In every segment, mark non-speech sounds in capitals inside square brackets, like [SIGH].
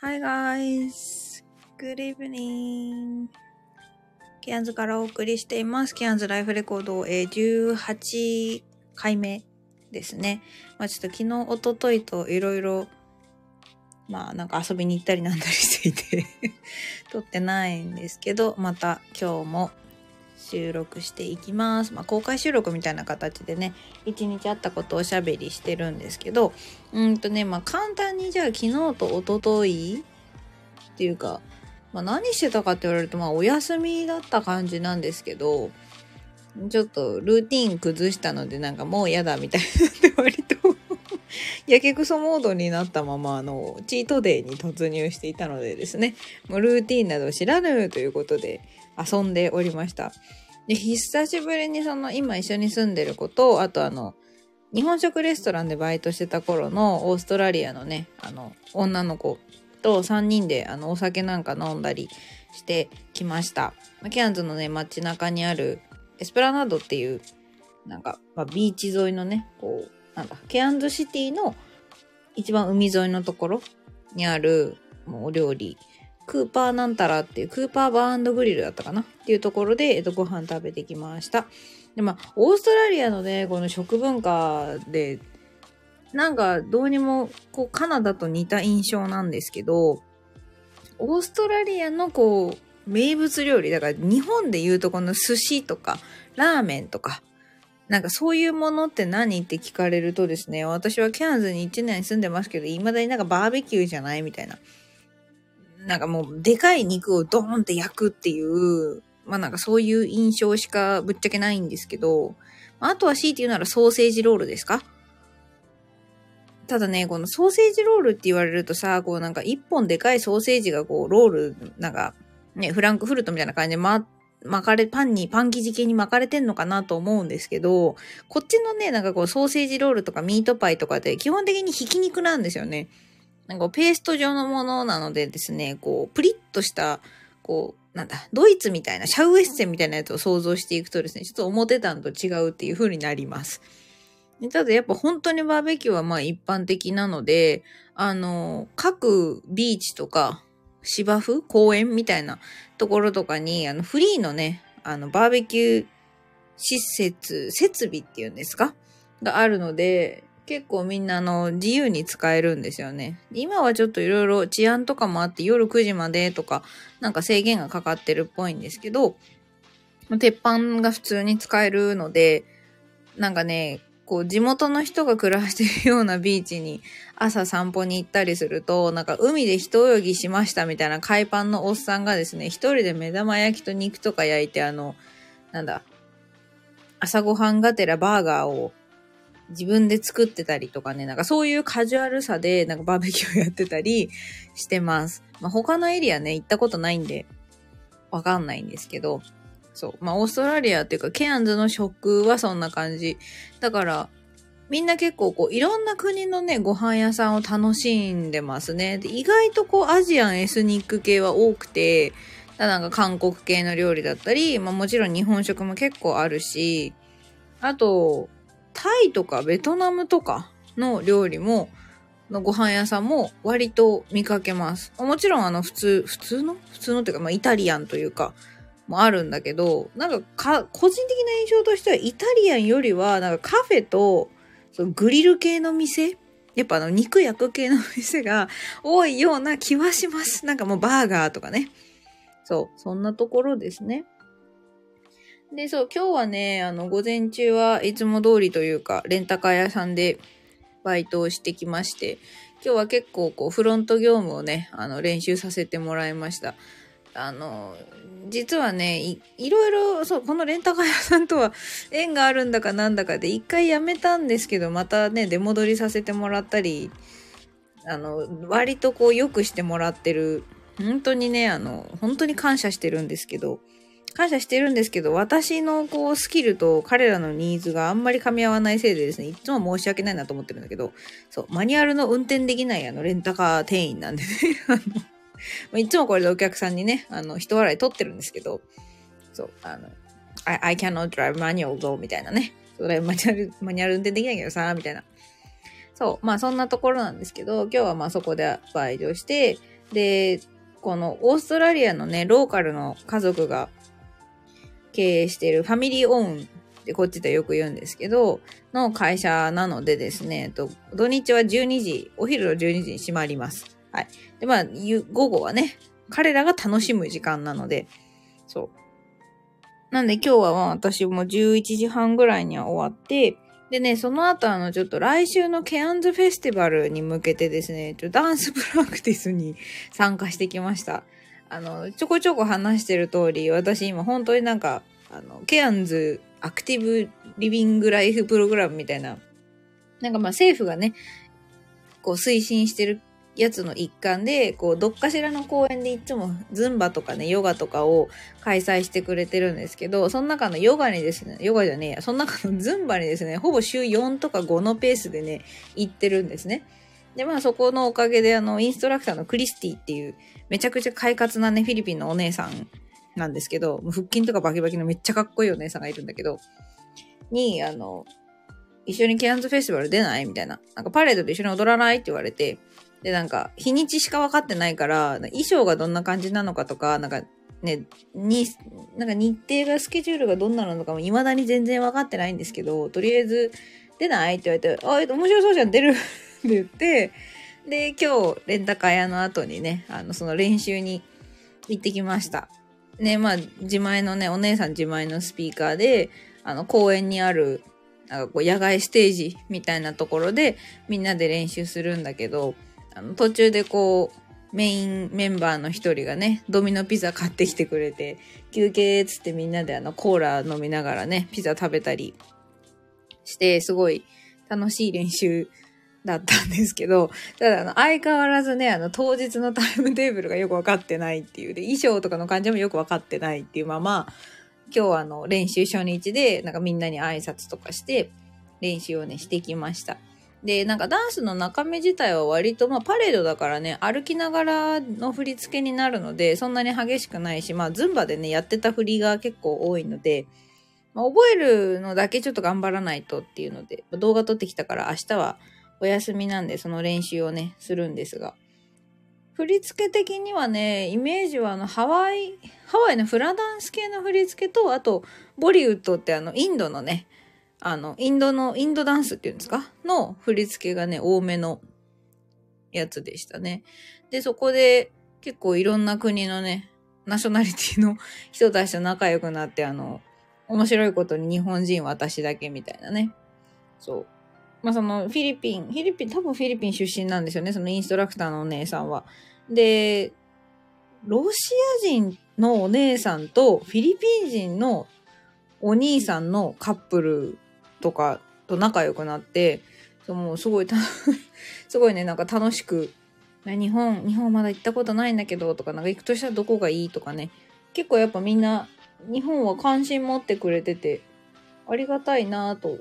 Hi guys! Good evening! ケアンズからお送りしています。ケアンズライフレコード、え18回目ですね。まあちょっと昨日、おとといといろいろ、まあなんか遊びに行ったりなんだりしていて [LAUGHS] 撮ってないんですけど、また今日も収録していきます。まあ公開収録みたいな形でね、一日あったことをおしゃべりしてるんですけど、うんとね、まあ簡単にじゃあ昨日と一昨日っていうか、まあ何してたかって言われると、まあお休みだった感じなんですけど、ちょっとルーティン崩したのでなんかもう嫌だみたいになって割とやけくそモードになったままあのチートデイに突入していたのでですねもうルーティンなど知らぬということで遊んでおりました。で久しぶりにその今一緒に住んでる子とあとあの日本食レストランでバイトしてた頃のオーストラリアのねあの女の子と3人であのお酒なんか飲んだりしてきました。ケアンズのね街中にあるエスプラナードっていう、なんか、まあ、ビーチ沿いのね、こう、なんだ、ケアンズシティの一番海沿いのところにある、もうお料理、クーパーなんたらっていう、クーパーバーグリルだったかな？っていうところで、えっと、ご飯食べてきました。で、まあ、オーストラリアのね、この食文化で、なんか、どうにも、こう、カナダと似た印象なんですけど、オーストラリアのこう、名物料理。だから日本で言うとこの寿司とかラーメンとか、なんかそういうものって何って聞かれるとですね、私はキャンズに1年住んでますけど、未だになんかバーベキューじゃないみたいな。なんかもうでかい肉をドーンって焼くっていう、まあなんかそういう印象しかぶっちゃけないんですけど、あとは強いて言うならソーセージロールですか？ただね、このソーセージロールって言われるとさ、こうなんか一本でかいソーセージがこうロール、なんかね、フランクフルトみたいな感じでま、巻かれ、パンに、パン生地系に巻かれてんのかなと思うんですけど、こっちのね、なんかこうソーセージロールとかミートパイとかで基本的にひき肉なんですよね。なんかペースト状のものなのでですね、こう、プリッとした、こう、なんだ、ドイツみたいな、シャウエッセンみたいなやつを想像していくとですね、ちょっと思ってたのと違うっていう風になります。ただやっぱ本当にバーベキューはまあ一般的なので、あの、各ビーチとか芝生？公園みたいなところとかに、あの、フリーのね、あの、バーベキュー施設、設備っていうんですか？があるので、結構みんなあの、自由に使えるんですよね。今はちょっといろいろ治安とかもあって夜9時までとか、なんか制限がかかってるっぽいんですけど、鉄板が普通に使えるので、なんかね、こう地元の人が暮らしてるようなビーチに朝散歩に行ったりすると、なんか海で一泳ぎしましたみたいな海パンのおっさんがですね、一人で目玉焼きと肉とか焼いて、あの、なんだ、朝ごはんがてらバーガーを自分で作ってたりとかね、なんかそういうカジュアルさでなんかバーベキューやってたりしてます。まあ、他のエリアね、行ったことないんで、わかんないんですけど、そう。まあ、オーストラリアっていうか、ケアンズの食はそんな感じ。だから、みんな結構こう、いろんな国のね、ご飯屋さんを楽しんでますね。で意外とこう、アジアンエスニック系は多くて、なんか韓国系の料理だったり、まあもちろん日本食も結構あるし、あと、タイとかベトナムとかの料理も、のご飯屋さんも割と見かけます。もちろんあの普通、普通の？普通のっていうか、まあイタリアンというか、もあるんだけど、なんかか、個人的な印象としては、イタリアンよりは、なんかカフェと、そのグリル系の店やっぱあの、肉焼く系の店が [LAUGHS] 多いような気はします。なんかもうバーガーとかね。そう、そんなところですね。で、そう、今日はね、あの、午前中はいつも通りというか、レンタカー屋さんでバイトをしてきまして、今日は結構こう、フロント業務をね、あの、練習させてもらいました。あの、実はねい、いろいろ、そう、このレンタカー屋さんとは縁があるんだかなんだかで、一回辞めたんですけど、またね、出戻りさせてもらったり、あの、割とこう、良くしてもらってる、本当にね、あの、本当に感謝してるんですけど、感謝してるんですけど、私のこう、スキルと彼らのニーズがあんまり噛み合わないせいでですね、いつも申し訳ないなと思ってるんだけど、そう、マニュアルの運転できないあの、レンタカー店員なんでね、[LAUGHS] あの、いつもこれでお客さんにね、あの、人笑い取ってるんですけど、そう、あの、I, I cannot drive manual though, みたいなね。それマニュアル、マニュアル運転できないけどさ、みたいな。そう、まあそんなところなんですけど、今日はまあそこでバイトして、で、このオーストラリアのね、ローカルの家族が経営しているファミリーオウンってこっちでよく言うんですけど、の会社なのでですね、と土日は12時、お昼の12時に閉まります。はい。で、まあ、午後はね、彼らが楽しむ時間なので、そう。なんで今日は私も11時半ぐらいには終わって、でね、その後あの、ちょっと来週のケアンズフェスティバルに向けてですね、ちょダンスプラクティスに参加してきました。あの、ちょこちょこ話してる通り、私今本当になんか、あの、ケアンズアクティブリビングライフプログラムみたいな、なんかまあ政府がね、こう推進してるやつの一環で、こう、どっかしらの公園でいつもズンバとかね、ヨガとかを開催してくれてるんですけど、その中のヨガにですね、ヨガじゃねえや、その中のズンバにですね、ほぼ週4とか5のペースでね、行ってるんですね。で、まあそこのおかげで、あの、インストラクターのクリスティっていう、めちゃくちゃ快活なね、フィリピンのお姉さんなんですけど、腹筋とかバキバキのめっちゃかっこいいお姉さんがいるんだけど、に、あの、一緒にケアンズフェスティバル出ないみたいな。なんかパレードで一緒に踊らないって言われて、で、なんか、日にちしか分かってないから、衣装がどんな感じなのかとか、なんか、ね、に、なんか日程が、スケジュールがどんなのかも未だに全然分かってないんですけど、とりあえず、出ないって言われて、あ、面白そうじゃん、出る [LAUGHS] って言って、で、今日、レンタカー屋の後にね、あの、その練習に行ってきました。ね、まあ、自前のね、お姉さん自前のスピーカーで、あの、公園にある、なんかこう、野外ステージみたいなところで、みんなで練習するんだけど、あの途中でこう、メインメンバーの一人がね、ドミノピザ買ってきてくれて、休憩っつってみんなであのコーラ飲みながらね、ピザ食べたりして、すごい楽しい練習だったんですけど、ただあの相変わらずね、あの当日のタイムテーブルがよくわかってないっていう、で、衣装とかの感じもよくわかってないっていうまま、今日はあの練習初日で、なんかみんなに挨拶とかして、練習をね、してきました。で、なんかダンスの中身自体は割と、まあパレードだからね、歩きながらの振り付けになるので、そんなに激しくないし、まあズンバでね、やってた振りが結構多いので、まあ、覚えるのだけちょっと頑張らないとっていうので、動画撮ってきたから明日はお休みなんでその練習をね、するんですが。振り付け的にはね、イメージはあの、ハワイ、ハワイのフラダンス系の振り付けと、あと、ボリウッドってあの、インドのね、あの、インドの、インドダンスっていうんですか？の振り付けがね、多めのやつでしたね。で、そこで結構いろんな国のね、ナショナリティの人たちと仲良くなって、あの、面白いことに日本人私だけみたいなね。そう。まあそのフィリピン、フィリピン、多分フィリピン出身なんですよね、そのインストラクターのお姉さんは。で、ロシア人のお姉さんとフィリピン人のお兄さんのカップルとかと仲良くなって、そうもうすごい [LAUGHS] すごいね、なんか楽しく、日本、日本まだ行ったことないんだけど、とか、なんか行くとしたらどこがいいとかね。結構やっぱみんな、日本は関心持ってくれてて、ありがたいなぁと。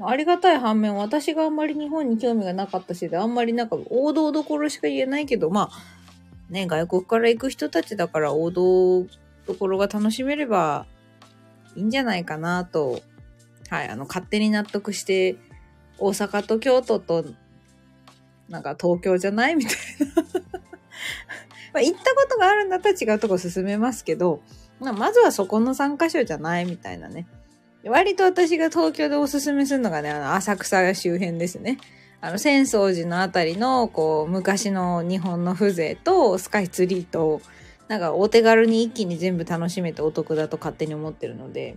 ありがたい反面、私があんまり日本に興味がなかったしで、あんまりなんか王道どころしか言えないけど、まあ、ね、外国から行く人たちだから王道どころが楽しめればいいんじゃないかなとはい、あの、勝手に納得して、大阪と京都と、なんか東京じゃないみたいな [LAUGHS] まあ、行ったことがあるんだったら違うとこ進めますけど、まあ、まずはそこの3カ所じゃないみたいなね。割と私が東京でおすすめするのがね、あの、浅草周辺ですね。あの、浅草寺のあたりの、こう、昔の日本の風情と、スカイツリーと、なんかお手軽に一気に全部楽しめてお得だと勝手に思ってるので、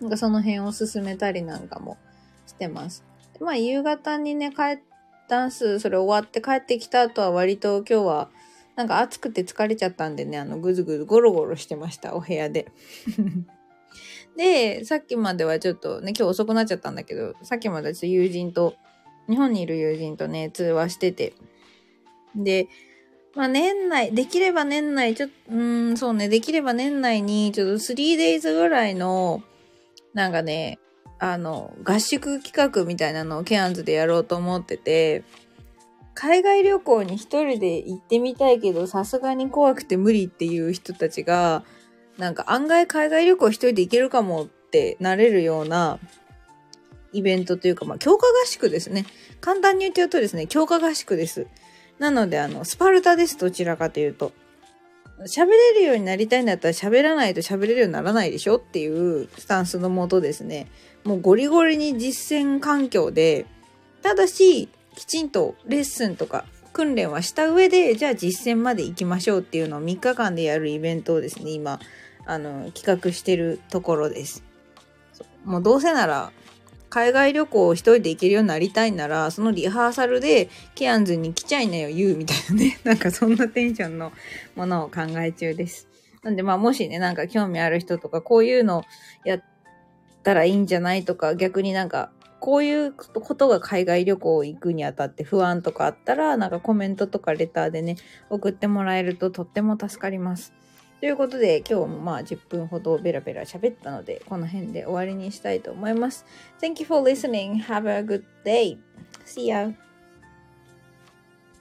なんかその辺を進めたりなんかもしてます。でまあ夕方にね、帰ダンス、それ終わって帰ってきた後は割と今日はなんか暑くて疲れちゃったんでね、あのぐずぐずゴロゴロしてました、お部屋で。[LAUGHS] で、さっきまではちょっとね、今日遅くなっちゃったんだけど、さっきまではちょっと友人と、日本にいる友人とね、通話してて。で、まあ年内、できれば年内、ちょっと、うん、そうね、できれば年内に、ちょっと 3days ぐらいの、なんかね、あの、合宿企画みたいなのをケアンズでやろうと思ってて、海外旅行に一人で行ってみたいけど、さすがに怖くて無理っていう人たちが、なんか案外海外旅行一人で行けるかもってなれるようなイベントというか、まあ、強化合宿ですね。簡単に言っちゃうとですね、強化合宿です。なので、あの、スパルタです、どちらかというと。喋れるようになりたいんだったら喋らないと喋れるようにならないでしょっていうスタンスのもとですね、もうゴリゴリに実践環境で、ただし、きちんとレッスンとか訓練はした上で、じゃあ実践まで行きましょうっていうのを3日間でやるイベントをですね、今、あの、企画してるところです。もうどうせなら、海外旅行を一人で行けるようになりたいなら、そのリハーサルでケアンズに来ちゃいなよ、言うみたいなね。[LAUGHS] なんかそんなテンションのものを考え中です。なんでまあもしね、なんか興味ある人とか、こういうのやったらいいんじゃないとか、逆になんか、こういうことが海外旅行行くにあたって不安とかあったら、なんかコメントとかレターでね、送ってもらえるととっても助かります。ということで、今日もまあ10分ほどベラベラ喋ったので、この辺で終わりにしたいと思います。Thank you for listening. Have a good day. See you.